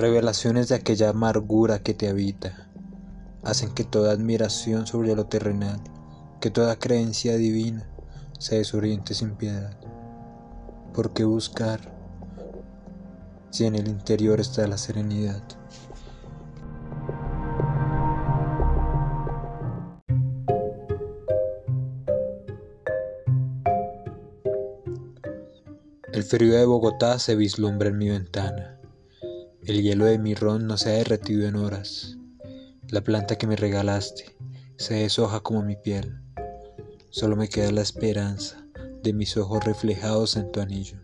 Revelaciones de aquella amargura que te habita hacen que toda admiración sobre lo terrenal, que toda creencia divina se desoriente sin piedad. ¿Por qué buscar si en el interior está la serenidad? El frío de Bogotá se vislumbra en mi ventana. El hielo de mi ron no se ha derretido en horas. La planta que me regalaste se deshoja como mi piel. Solo me queda la esperanza de mis ojos reflejados en tu anillo.